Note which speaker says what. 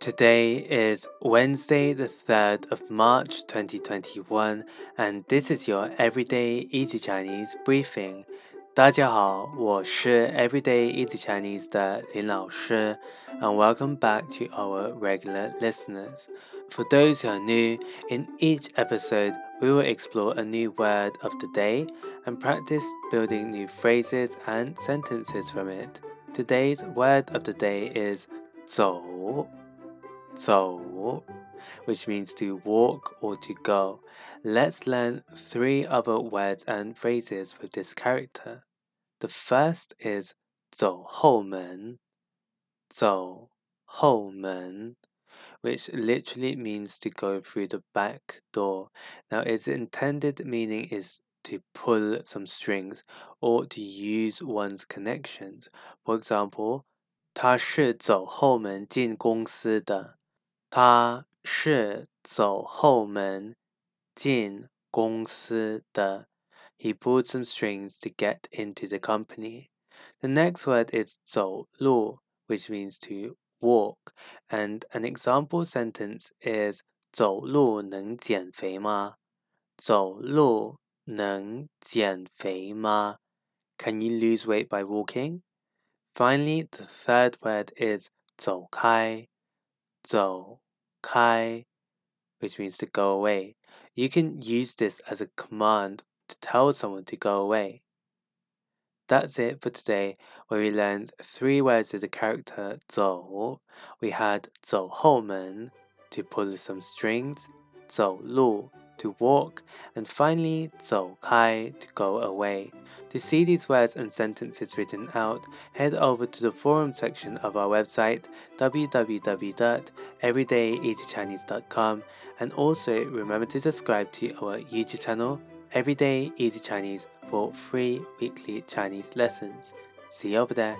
Speaker 1: Today is Wednesday, the 3rd of March 2021, and this is your Everyday Easy Chinese briefing. 大家好，我是 Everyday Easy Chinese 的林老师, and welcome back to our regular listeners. For those who are new, in each episode, we will explore a new word of the day and practice building new phrases and sentences from it. Today's word of the day is 走 走, which means to walk or to go. Let's learn three other words and phrases with this character. The first is 走后门,走后门, which literally means to go through the back door. Now, its intended meaning is to pull some strings or to use one's connections. For example, 他是走后门进公司的。 他是走后门进公司的。He pulled some strings to get into the company. The next word is 走路, which means to walk, and an example sentence is 走路能减肥吗？走路能减肥吗？Can you lose weight by walking? Finally, the third word is 走开。 走开, which means to go away. You can use this as a command to tell someone to go away. That's it for today, where we learned three words with the character 走. We had 走后门 to pull some strings, 走路 to walk, and finally 走开 to go away. To see these words and sentences written out, head over to the forum section of our website www.everydayeasychinese.com and also remember to subscribe to our YouTube channel Everyday Easy Chinese for free weekly Chinese lessons. See you over there.